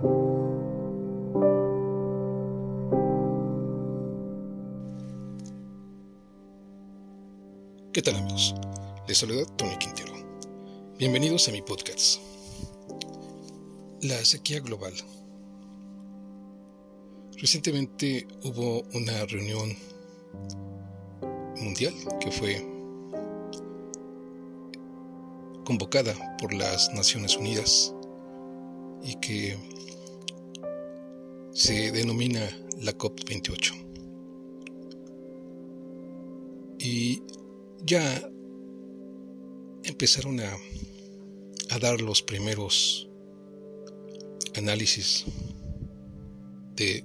¿Qué tal amigos? Les saluda Tony Quintero. Bienvenidos a mi podcast. La sequía global. Recientemente hubo una reunión mundial que fue convocada por las Naciones Unidas y que se denomina la COP28. Y ya empezaron a, a dar los primeros análisis de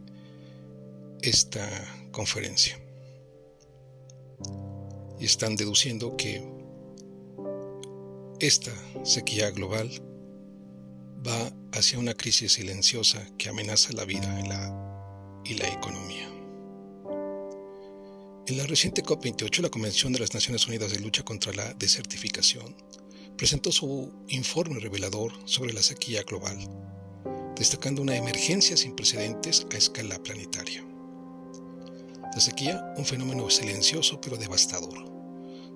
esta conferencia. Y están deduciendo que esta sequía global va hacia una crisis silenciosa que amenaza la vida y la, y la economía. En la reciente COP28, la Convención de las Naciones Unidas de Lucha contra la Desertificación presentó su informe revelador sobre la sequía global, destacando una emergencia sin precedentes a escala planetaria. La sequía, un fenómeno silencioso pero devastador,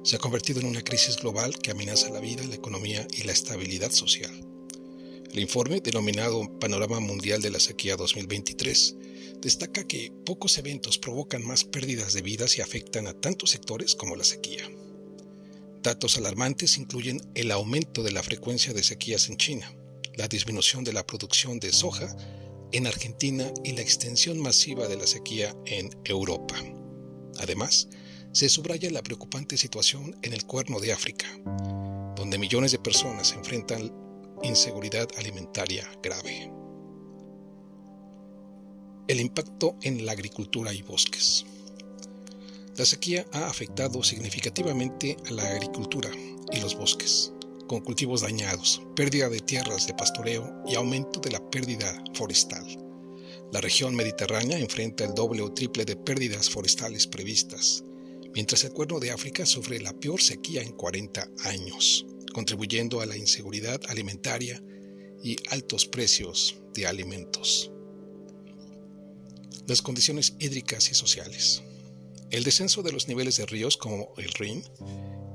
se ha convertido en una crisis global que amenaza la vida, la economía y la estabilidad social. El informe, denominado Panorama Mundial de la Sequía 2023, destaca que pocos eventos provocan más pérdidas de vidas y afectan a tantos sectores como la sequía. Datos alarmantes incluyen el aumento de la frecuencia de sequías en China, la disminución de la producción de soja en Argentina y la extensión masiva de la sequía en Europa. Además, se subraya la preocupante situación en el Cuerno de África, donde millones de personas enfrentan inseguridad alimentaria grave. El impacto en la agricultura y bosques. La sequía ha afectado significativamente a la agricultura y los bosques, con cultivos dañados, pérdida de tierras de pastoreo y aumento de la pérdida forestal. La región mediterránea enfrenta el doble o triple de pérdidas forestales previstas, mientras el Cuerno de África sufre la peor sequía en 40 años, contribuyendo a la inseguridad alimentaria y altos precios de alimentos las condiciones hídricas y sociales. El descenso de los niveles de ríos como el Rin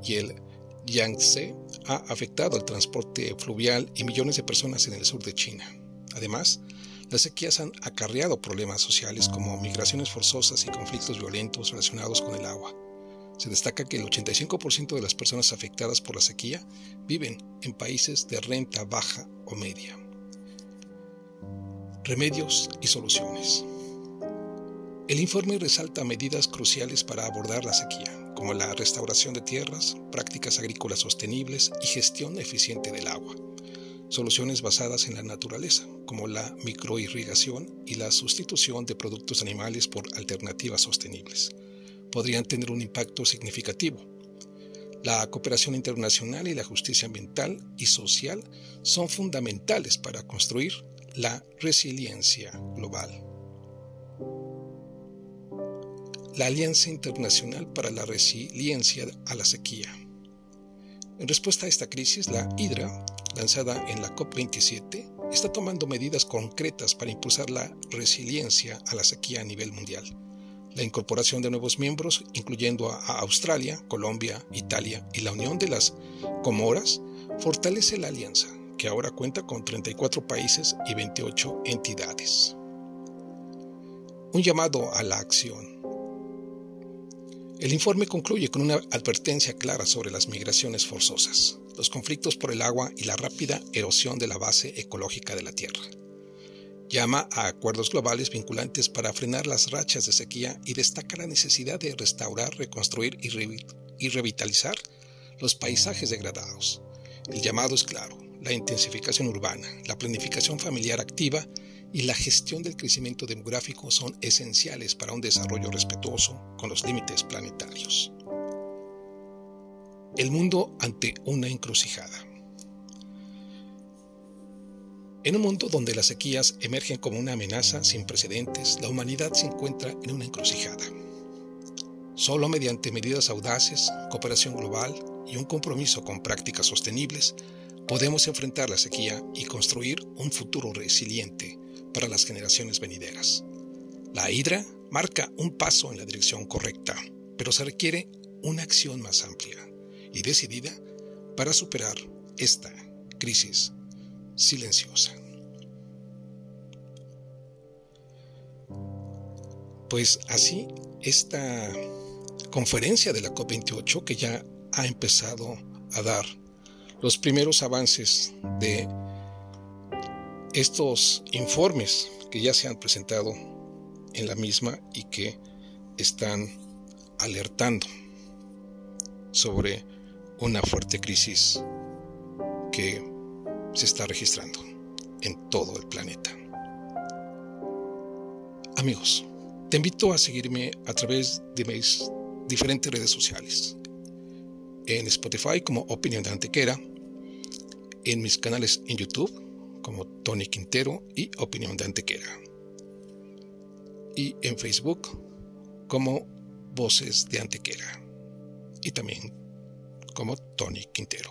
y el Yangtze ha afectado el transporte fluvial y millones de personas en el sur de China. Además, las sequías han acarreado problemas sociales como migraciones forzosas y conflictos violentos relacionados con el agua. Se destaca que el 85% de las personas afectadas por la sequía viven en países de renta baja o media. Remedios y soluciones. El informe resalta medidas cruciales para abordar la sequía, como la restauración de tierras, prácticas agrícolas sostenibles y gestión eficiente del agua. Soluciones basadas en la naturaleza, como la microirrigación y la sustitución de productos animales por alternativas sostenibles, podrían tener un impacto significativo. La cooperación internacional y la justicia ambiental y social son fundamentales para construir la resiliencia global la Alianza Internacional para la Resiliencia a la Sequía. En respuesta a esta crisis, la HIDRA, lanzada en la COP27, está tomando medidas concretas para impulsar la resiliencia a la sequía a nivel mundial. La incorporación de nuevos miembros, incluyendo a Australia, Colombia, Italia y la Unión de las Comoras, fortalece la alianza, que ahora cuenta con 34 países y 28 entidades. Un llamado a la acción. El informe concluye con una advertencia clara sobre las migraciones forzosas, los conflictos por el agua y la rápida erosión de la base ecológica de la Tierra. Llama a acuerdos globales vinculantes para frenar las rachas de sequía y destaca la necesidad de restaurar, reconstruir y, revitalizar los paisajes degradados. El llamado es claro, la intensificación urbana, la planificación familiar activa y la gestión del crecimiento demográfico son esenciales para un desarrollo respetuoso con los límites planetarios. El mundo ante una encrucijada. En un mundo donde las sequías emergen como una amenaza sin precedentes, la humanidad se encuentra en una encrucijada. Solo mediante medidas audaces, cooperación global y un compromiso con prácticas sostenibles podemos enfrentar la sequía y construir un futuro resiliente para las generaciones venideras. La hidra marca un paso en la dirección correcta, pero se requiere una acción más amplia y decidida para superar esta crisis silenciosa. Pues así, esta conferencia de la COP28 que ya ha empezado a dar los primeros avances de estos informes que ya se han presentado en la misma y que están alertando sobre una fuerte crisis que se está registrando en todo el planeta. Amigos, te invito a seguirme a través de mis diferentes redes sociales. En Spotify como Opinión de Antequera, en mis canales en YouTube como Tony Quintero y Opinión de Antequera. Y en Facebook como Voces de Antequera. Y también como Tony Quintero.